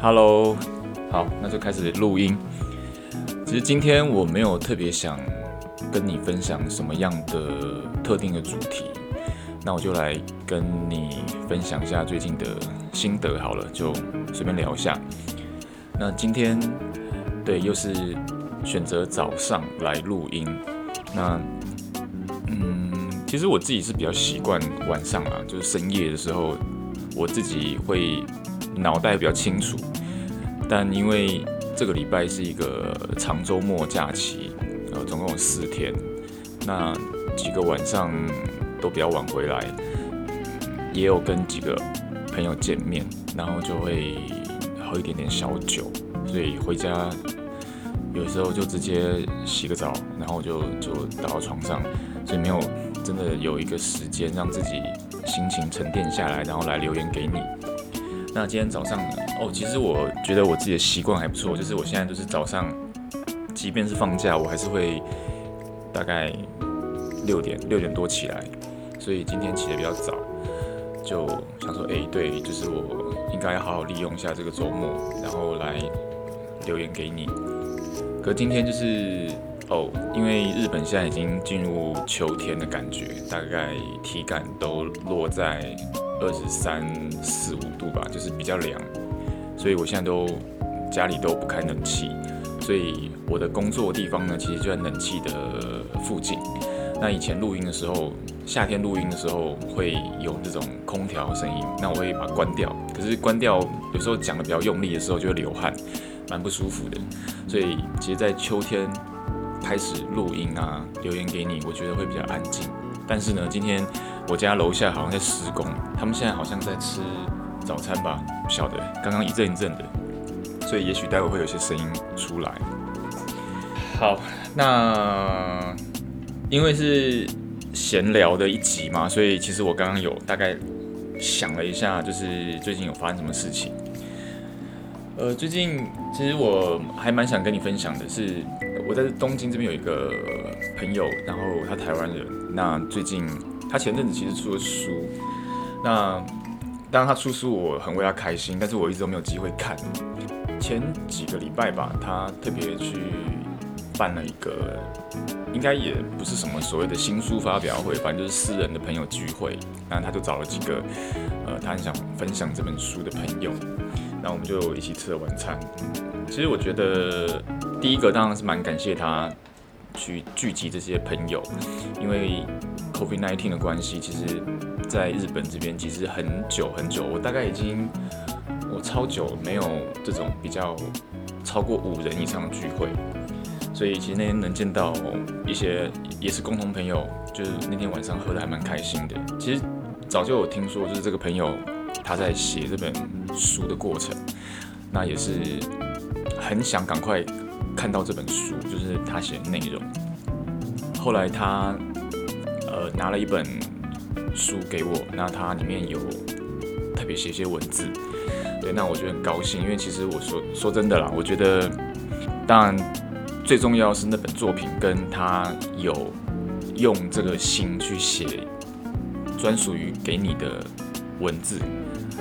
Hello，好，那就开始录音。其实今天我没有特别想跟你分享什么样的特定的主题，那我就来跟你分享一下最近的心得好了，就随便聊一下。那今天对，又是选择早上来录音。那嗯，其实我自己是比较习惯晚上啊，就是深夜的时候，我自己会。脑袋比较清楚，但因为这个礼拜是一个长周末假期，呃，总共有四天，那几个晚上都比较晚回来，也有跟几个朋友见面，然后就会喝一点点小酒，所以回家有时候就直接洗个澡，然后就就倒到床上，所以没有真的有一个时间让自己心情沉淀下来，然后来留言给你。那今天早上哦，其实我觉得我自己的习惯还不错，就是我现在都是早上，即便是放假，我还是会大概六点六点多起来，所以今天起得比较早，就想说，哎，对，就是我应该好好利用一下这个周末，然后来留言给你。可今天就是哦，因为日本现在已经进入秋天的感觉，大概体感都落在。二十三四五度吧，就是比较凉，所以我现在都家里都不开冷气，所以我的工作地方呢，其实就在冷气的附近。那以前录音的时候，夏天录音的时候会有这种空调声音，那我会把它关掉。可是关掉有时候讲的比较用力的时候就会流汗，蛮不舒服的。所以其实，在秋天开始录音啊，留言给你，我觉得会比较安静。但是呢，今天。我家楼下好像在施工，他们现在好像在吃早餐吧，不晓得，刚刚一阵一阵的，所以也许待会会有些声音出来。好，那因为是闲聊的一集嘛，所以其实我刚刚有大概想了一下，就是最近有发生什么事情。呃，最近其实我还蛮想跟你分享的是，我在东京这边有一个朋友，然后他台湾人，那最近。他前阵子其实出了书，那当然他出书我很为他开心，但是我一直都没有机会看。前几个礼拜吧，他特别去办了一个，应该也不是什么所谓的新书发表会，反正就是私人的朋友聚会。那他就找了几个，呃，他很想分享这本书的朋友，那我们就一起吃了晚餐。其实我觉得第一个当然是蛮感谢他。去聚集这些朋友，因为 COVID-19 的关系，其实在日本这边其实很久很久，我大概已经我超久没有这种比较超过五人以上的聚会，所以其实那天能见到一些也是共同朋友，就是那天晚上喝得还蛮开心的。其实早就有听说，就是这个朋友他在写这本书的过程，那也是很想赶快。看到这本书，就是他写的内容。后来他呃拿了一本书给我，那他里面有特别写一些文字，对，那我就很高兴，因为其实我说说真的啦，我觉得当然最重要是那本作品跟他有用这个心去写专属于给你的文字，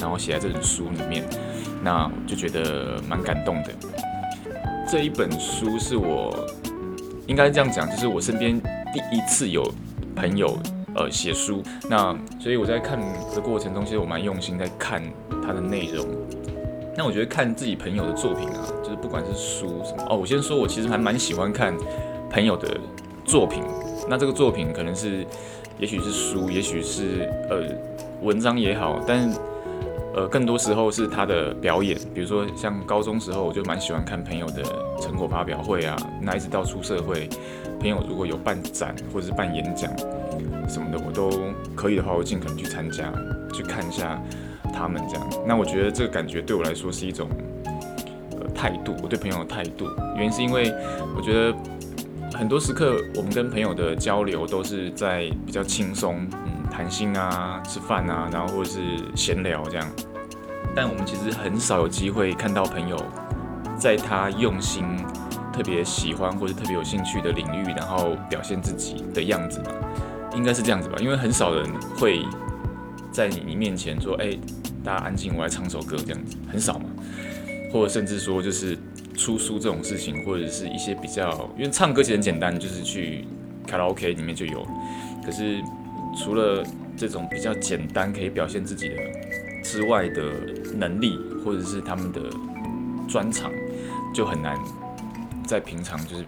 然后写在这本书里面，那我就觉得蛮感动的。这一本书是我应该这样讲，就是我身边第一次有朋友呃写书，那所以我在看的过程中，其实我蛮用心在看它的内容。那我觉得看自己朋友的作品啊，就是不管是书什么哦，我先说，我其实还蛮喜欢看朋友的作品。那这个作品可能是，也许是书，也许是呃文章也好，但。呃，更多时候是他的表演，比如说像高中时候，我就蛮喜欢看朋友的成果发表会啊。那一直到出社会，朋友如果有办展或者是办演讲什么的，我都可以的话，我尽可能去参加，去看一下他们这样。那我觉得这个感觉对我来说是一种呃态度，我对朋友的态度。原因是因为我觉得很多时刻我们跟朋友的交流都是在比较轻松。谈心啊，吃饭啊，然后或者是闲聊这样，但我们其实很少有机会看到朋友在他用心、特别喜欢或者特别有兴趣的领域，然后表现自己的样子嘛，应该是这样子吧？因为很少人会在你面前说：“哎，大家安静，我来唱首歌。”这样子很少嘛。或者甚至说就是出书这种事情，或者是一些比较，因为唱歌其实很简单，就是去卡拉 OK 里面就有。可是除了这种比较简单可以表现自己的之外的能力，或者是他们的专长，就很难在平常就是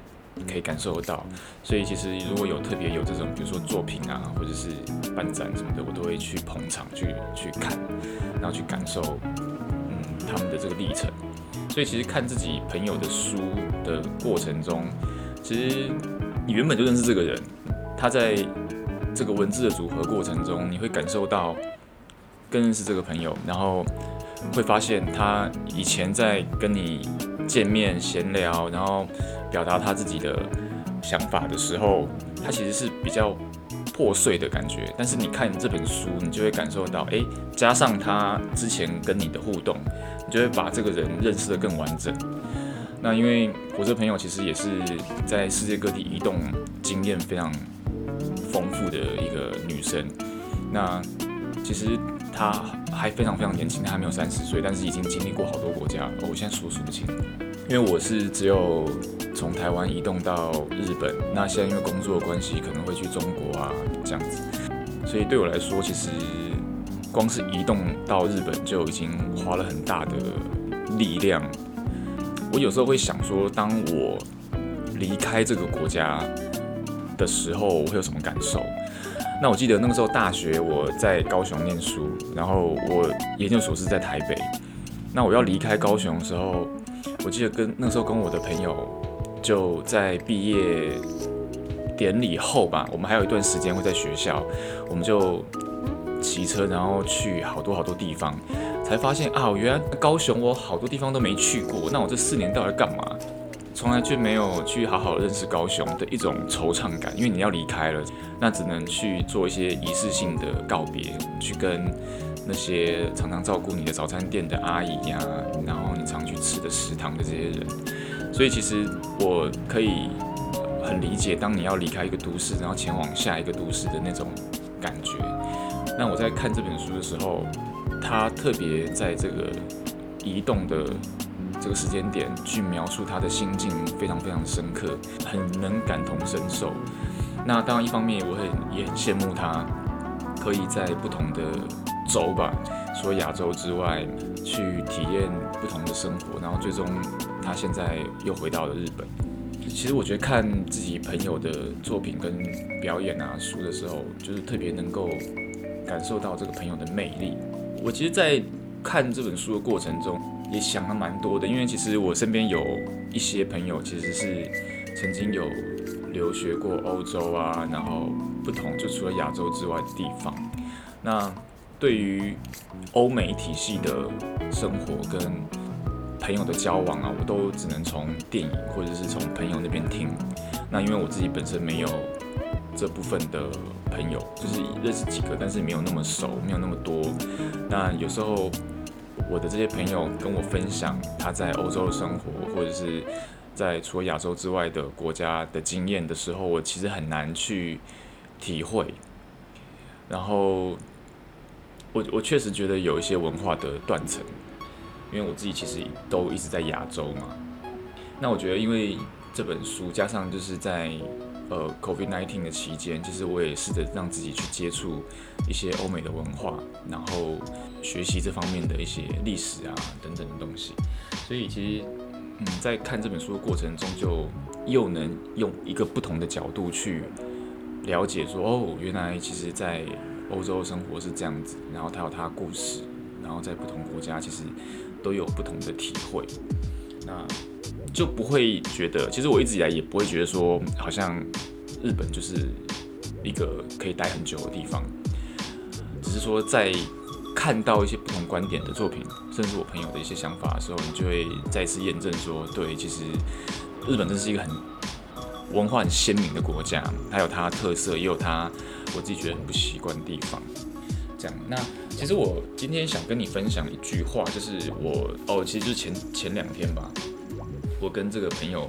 可以感受得到。所以其实如果有特别有这种，比如说作品啊，或者是办展什么的，我都会去捧场去去看，然后去感受，嗯，他们的这个历程。所以其实看自己朋友的书的过程中，其实你原本就认识这个人，他在这个文字的组合过程中，你会感受到更认识这个朋友，然后会发现他以前在跟你见面闲聊，然后表达他自己的想法的时候，他其实是比较破碎的感觉。但是你看这本书，你就会感受到，诶，加上他之前跟你的互动。你就会把这个人认识得更完整。那因为我这朋友其实也是在世界各地移动经验非常丰富的一个女生。那其实她还非常非常年轻，她还没有三十岁，但是已经经历过好多国家。我现在数数不清，因为我是只有从台湾移动到日本。那现在因为工作的关系，可能会去中国啊这样子。所以对我来说，其实。光是移动到日本就已经花了很大的力量。我有时候会想说，当我离开这个国家的时候，我会有什么感受？那我记得那个时候大学我在高雄念书，然后我研究所是在台北。那我要离开高雄的时候，我记得跟那时候跟我的朋友就在毕业典礼后吧，我们还有一段时间会在学校，我们就。骑车，然后去好多好多地方，才发现啊，原来高雄我好多地方都没去过。那我这四年到底干嘛？从来就没有去好好认识高雄的一种惆怅感。因为你要离开了，那只能去做一些仪式性的告别，去跟那些常常照顾你的早餐店的阿姨呀，然后你常去吃的食堂的这些人。所以其实我可以很理解，当你要离开一个都市，然后前往下一个都市的那种感觉。那我在看这本书的时候，他特别在这个移动的这个时间点去描述他的心境，非常非常深刻，很能感同身受。那当然，一方面我很也很羡慕他，可以在不同的州吧，说亚洲之外，去体验不同的生活，然后最终他现在又回到了日本。其实我觉得看自己朋友的作品跟表演啊书的时候，就是特别能够。感受到这个朋友的魅力。我其实，在看这本书的过程中，也想了蛮多的。因为其实我身边有一些朋友，其实是曾经有留学过欧洲啊，然后不同就除了亚洲之外的地方。那对于欧美体系的生活跟朋友的交往啊，我都只能从电影或者是从朋友那边听。那因为我自己本身没有。这部分的朋友就是认识几个，但是没有那么熟，没有那么多。那有时候我的这些朋友跟我分享他在欧洲的生活，或者是在除了亚洲之外的国家的经验的时候，我其实很难去体会。然后我我确实觉得有一些文化的断层，因为我自己其实都一直在亚洲嘛。那我觉得因为这本书加上就是在。呃，COVID-19 的期间，其实我也试着让自己去接触一些欧美的文化，然后学习这方面的一些历史啊等等的东西。所以其实，嗯，在看这本书的过程中，就又能用一个不同的角度去了解说，哦，原来其实，在欧洲生活是这样子，然后它有它的故事，然后在不同国家其实都有不同的体会。那。就不会觉得，其实我一直以来也不会觉得说，好像日本就是一个可以待很久的地方。只是说，在看到一些不同观点的作品，甚至我朋友的一些想法的时候，你就会再次验证说，对，其实日本真是一个很文化很鲜明的国家，它有它的特色，也有它我自己觉得很不习惯的地方。这样，那其实我今天想跟你分享一句话，就是我哦，其实就是前前两天吧。我跟这个朋友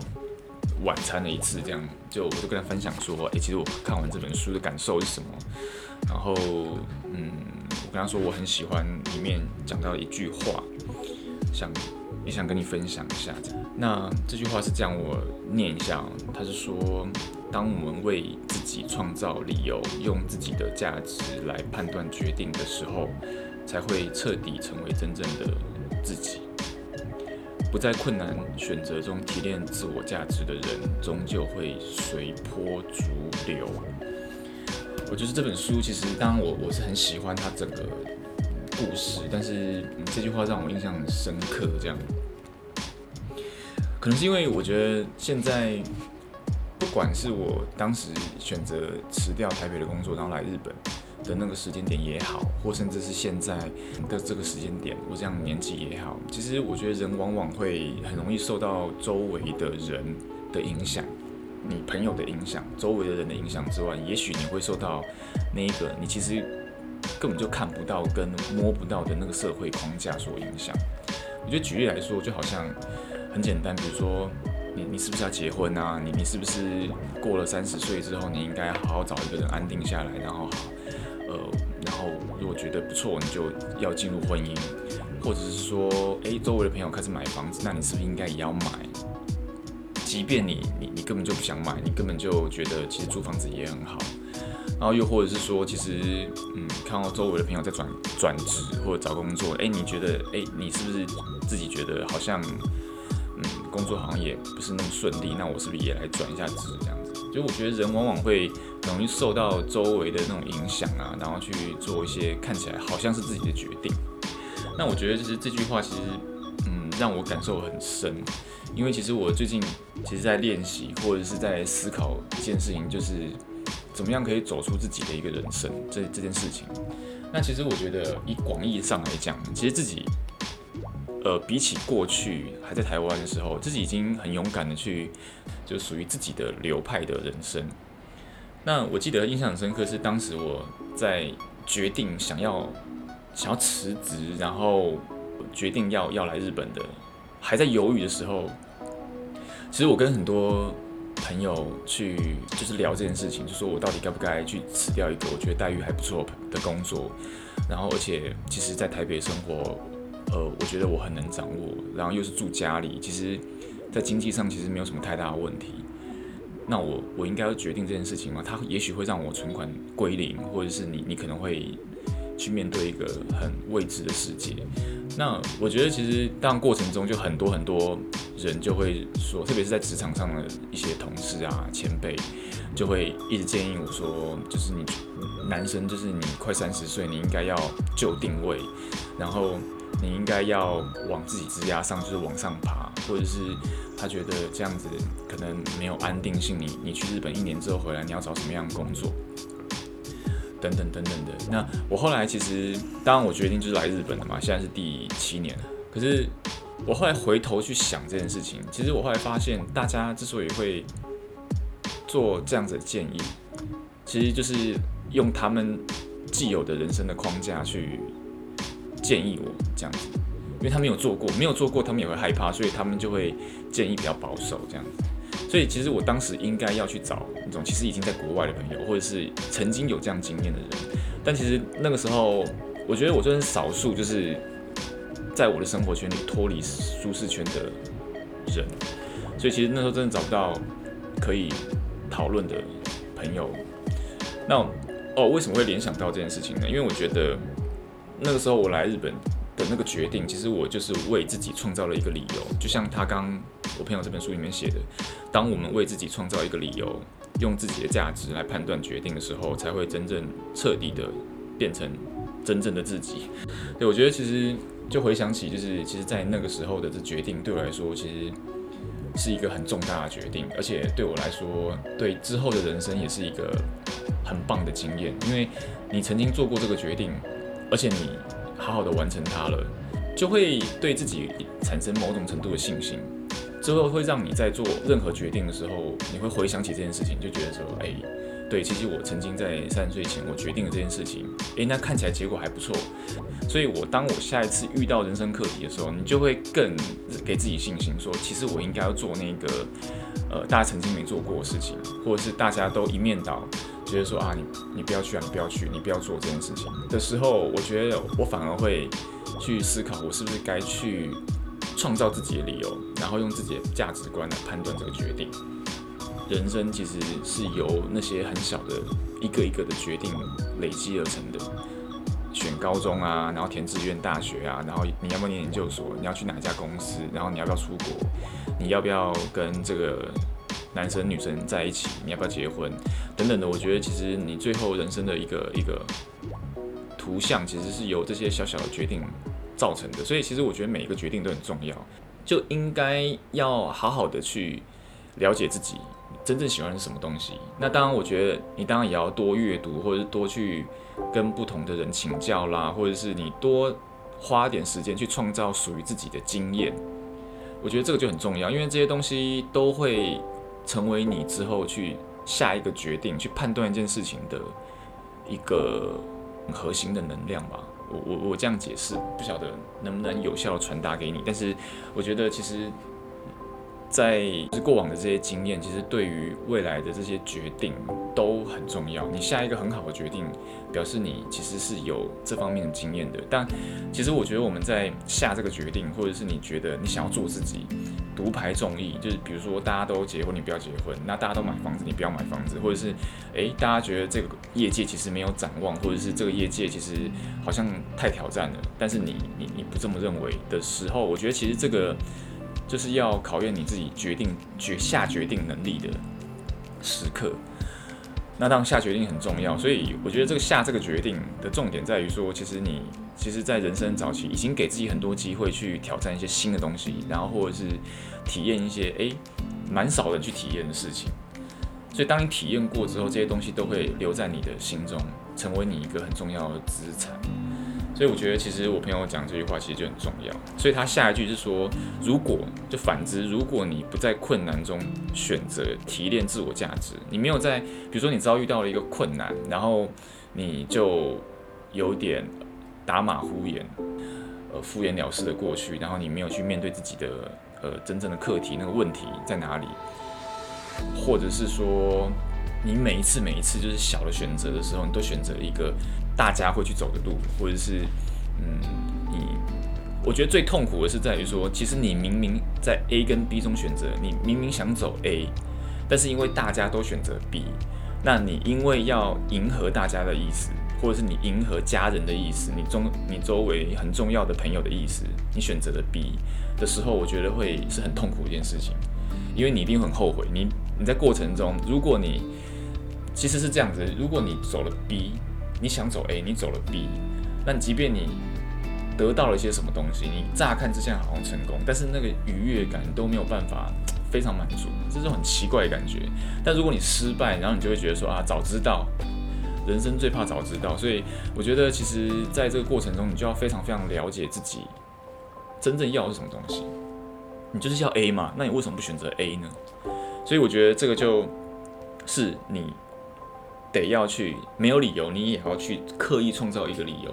晚餐了一次，这样就我就跟他分享说，诶，其实我看完这本书的感受是什么？然后，嗯，跟他说我很喜欢里面讲到一句话，想也想跟你分享一下。那这句话是这样，我念一下，他是说，当我们为自己创造理由，用自己的价值来判断决定的时候，才会彻底成为真正的自己。不在困难选择中提炼自我价值的人，终究会随波逐流。我觉得这本书其实，当然我我是很喜欢它整个故事，但是这句话让我印象很深刻。这样，可能是因为我觉得现在，不管是我当时选择辞掉台北的工作，然后来日本。的那个时间点也好，或甚至是现在的这个时间点，我这样年纪也好，其实我觉得人往往会很容易受到周围的人的影响，你朋友的影响，周围的人的影响之外，也许你会受到那一个你其实根本就看不到跟摸不到的那个社会框架所影响。我觉得举例来说，就好像很简单，比如说你你是不是要结婚啊？你你是不是过了三十岁之后，你应该好好找一个人安定下来，然后好。呃，然后如果觉得不错，你就要进入婚姻，或者是说，诶，周围的朋友开始买房子，那你是不是应该也要买？即便你你你根本就不想买，你根本就觉得其实租房子也很好。然后又或者是说，其实嗯，看到周围的朋友在转转职或者找工作，诶，你觉得，诶，你是不是自己觉得好像嗯，工作好像也不是那么顺利？那我是不是也来转一下职这样子？就我觉得人往往会。容易受到周围的那种影响啊，然后去做一些看起来好像是自己的决定。那我觉得就是这句话其实，让我感受很深。因为其实我最近其实在练习或者是在思考一件事情，就是怎么样可以走出自己的一个人生这这件事情。那其实我觉得以广义上来讲，其实自己，呃，比起过去还在台湾的时候，自己已经很勇敢的去，就属于自己的流派的人生。那我记得印象很深刻，是当时我在决定想要想要辞职，然后决定要要来日本的，还在犹豫的时候，其实我跟很多朋友去就是聊这件事情，就说我到底该不该去辞掉一个我觉得待遇还不错的工作，然后而且其实，在台北生活，呃，我觉得我很能掌握，然后又是住家里，其实，在经济上其实没有什么太大的问题。那我我应该要决定这件事情吗？它也许会让我存款归零，或者是你你可能会去面对一个很未知的世界。那我觉得其实当过程中就很多很多人就会说，特别是在职场上的一些同事啊、前辈，就会一直建议我说，就是你男生就是你快三十岁，你应该要就定位，然后你应该要往自己职涯上就是往上爬，或者是。他觉得这样子可能没有安定性，你你去日本一年之后回来，你要找什么样的工作？等等等等的。那我后来其实，当然我决定就是来日本的嘛，现在是第七年了。可是我后来回头去想这件事情，其实我后来发现，大家之所以会做这样子的建议，其实就是用他们既有的人生的框架去建议我这样子。因为他没有做过，没有做过，他们也会害怕，所以他们就会建议比较保守这样子。所以其实我当时应该要去找那种其实已经在国外的朋友，或者是曾经有这样经验的人。但其实那个时候，我觉得我算是少数，就是在我的生活圈里脱离舒适圈的人。所以其实那时候真的找不到可以讨论的朋友。那哦，为什么会联想到这件事情呢？因为我觉得那个时候我来日本。的那个决定，其实我就是为自己创造了一个理由，就像他刚我朋友这本书里面写的，当我们为自己创造一个理由，用自己的价值来判断决定的时候，才会真正彻底的变成真正的自己。对，我觉得其实就回想起，就是其实，在那个时候的这决定，对我来说，其实是一个很重大的决定，而且对我来说，对之后的人生也是一个很棒的经验，因为你曾经做过这个决定，而且你。好好的完成它了，就会对自己产生某种程度的信心，之后会让你在做任何决定的时候，你会回想起这件事情，就觉得说，哎，对，其实我曾经在三十岁前我决定了这件事情，哎，那看起来结果还不错，所以我当我下一次遇到人生课题的时候，你就会更给自己信心，说，其实我应该要做那个，呃，大家曾经没做过的事情，或者是大家都一面倒。觉得说啊，你你不要去啊，你不要去，你不要做这件事情的时候，我觉得我反而会去思考，我是不是该去创造自己的理由，然后用自己的价值观来判断这个决定。人生其实是由那些很小的一个一个的决定累积而成的。选高中啊，然后填志愿大学啊，然后你要不要念研究所？你要去哪一家公司？然后你要不要出国？你要不要跟这个男生女生在一起？你要不要结婚？等等的，我觉得其实你最后人生的一个一个图像，其实是由这些小小的决定造成的。所以，其实我觉得每一个决定都很重要，就应该要好好的去了解自己真正喜欢是什么东西。那当然，我觉得你当然也要多阅读，或者是多去。跟不同的人请教啦，或者是你多花点时间去创造属于自己的经验，我觉得这个就很重要，因为这些东西都会成为你之后去下一个决定、去判断一件事情的一个很核心的能量吧。我我我这样解释，不晓得能不能有效传达给你，但是我觉得其实。在过往的这些经验，其实对于未来的这些决定都很重要。你下一个很好的决定，表示你其实是有这方面的经验的。但其实我觉得我们在下这个决定，或者是你觉得你想要做自己，独排众议，就是比如说大家都结婚，你不要结婚；那大家都买房子，你不要买房子；或者是诶，大家觉得这个业界其实没有展望，或者是这个业界其实好像太挑战了，但是你你你不这么认为的时候，我觉得其实这个。就是要考验你自己决定决下决定能力的时刻。那当下决定很重要，所以我觉得这个下这个决定的重点在于说，其实你其实，在人生早期已经给自己很多机会去挑战一些新的东西，然后或者是体验一些诶蛮少人去体验的事情。所以当你体验过之后，这些东西都会留在你的心中，成为你一个很重要的资产。所以我觉得，其实我朋友讲这句话其实就很重要。所以他下一句是说，如果就反之，如果你不在困难中选择提炼自我价值，你没有在，比如说你遭遇到了一个困难，然后你就有点打马虎眼，呃，敷衍了事的过去，然后你没有去面对自己的呃真正的课题，那个问题在哪里？或者是说，你每一次每一次就是小的选择的时候，你都选择一个。大家会去走的路，或者是，嗯，你，我觉得最痛苦的是在于说，其实你明明在 A 跟 B 中选择，你明明想走 A，但是因为大家都选择 B，那你因为要迎合大家的意思，或者是你迎合家人的意思，你中你周围很重要的朋友的意思，你选择了 B 的时候，我觉得会是很痛苦一件事情，因为你一定很后悔。你你在过程中，如果你其实是这样子，如果你走了 B。你想走 A，你走了 B，那即便你得到了一些什么东西，你乍看之下好像成功，但是那个愉悦感都没有办法非常满足，这种很奇怪的感觉。但如果你失败，然后你就会觉得说啊，早知道，人生最怕早知道。所以我觉得，其实在这个过程中，你就要非常非常了解自己真正要的是什么东西。你就是要 A 嘛，那你为什么不选择 A 呢？所以我觉得这个就是你。得要去没有理由，你也要去刻意创造一个理由，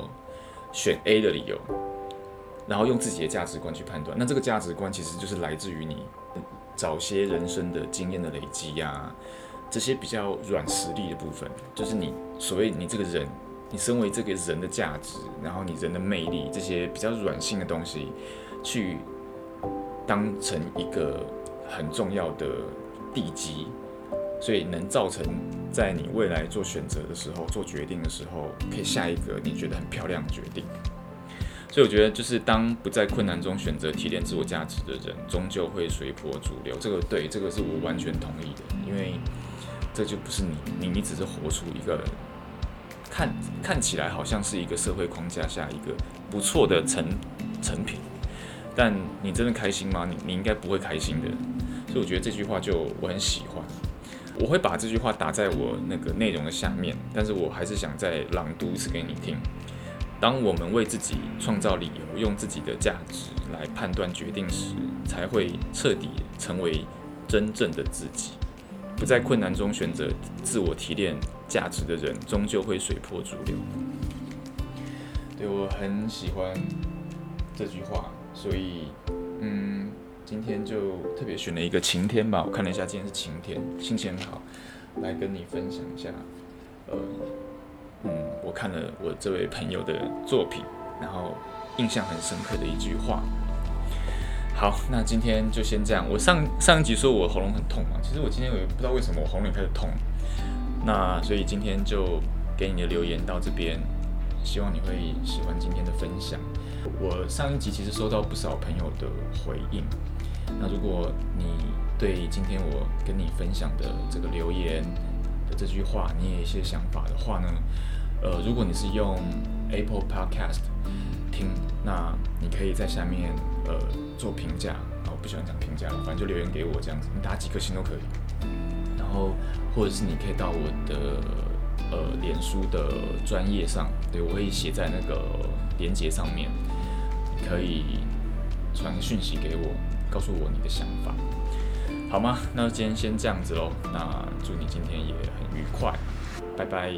选 A 的理由，然后用自己的价值观去判断。那这个价值观其实就是来自于你早些人生的经验的累积呀，这些比较软实力的部分，就是你所谓你这个人，你身为这个人的价值，然后你人的魅力，这些比较软性的东西，去当成一个很重要的地基。所以能造成在你未来做选择的时候、做决定的时候，可以下一个你觉得很漂亮的决定。所以我觉得，就是当不在困难中选择提炼自我价值的人，终究会随波逐流。这个对，这个是我完全同意的，因为这就不是你，你你只是活出一个看看起来好像是一个社会框架下一个不错的成成品，但你真的开心吗？你你应该不会开心的。所以我觉得这句话就我很喜欢。我会把这句话打在我那个内容的下面，但是我还是想再朗读一次给你听。当我们为自己创造理由，用自己的价值来判断决定时，才会彻底成为真正的自己。不在困难中选择自我提炼价值的人，终究会随波逐流。对，我很喜欢这句话，所以，今天就特别选了一个晴天吧，我看了一下，今天是晴天，心情很好，来跟你分享一下。呃，嗯，我看了我这位朋友的作品，然后印象很深刻的一句话。好，那今天就先这样。我上上一集说我喉咙很痛嘛，其实我今天我也不知道为什么我喉咙开始痛。那所以今天就给你的留言到这边，希望你会喜欢今天的分享。我上一集其实收到不少朋友的回应。那如果你对今天我跟你分享的这个留言的这句话，你也有一些想法的话呢，呃，如果你是用 Apple Podcast 听，那你可以在下面呃做评价，啊，我不喜欢讲评价了，反正就留言给我这样子，你打几颗星都可以。然后或者是你可以到我的呃脸书的专业上，对，我会写在那个连结上面，可以传讯息给我，告诉我你的想法。好吗？那今天先这样子喽。那祝你今天也很愉快，拜拜。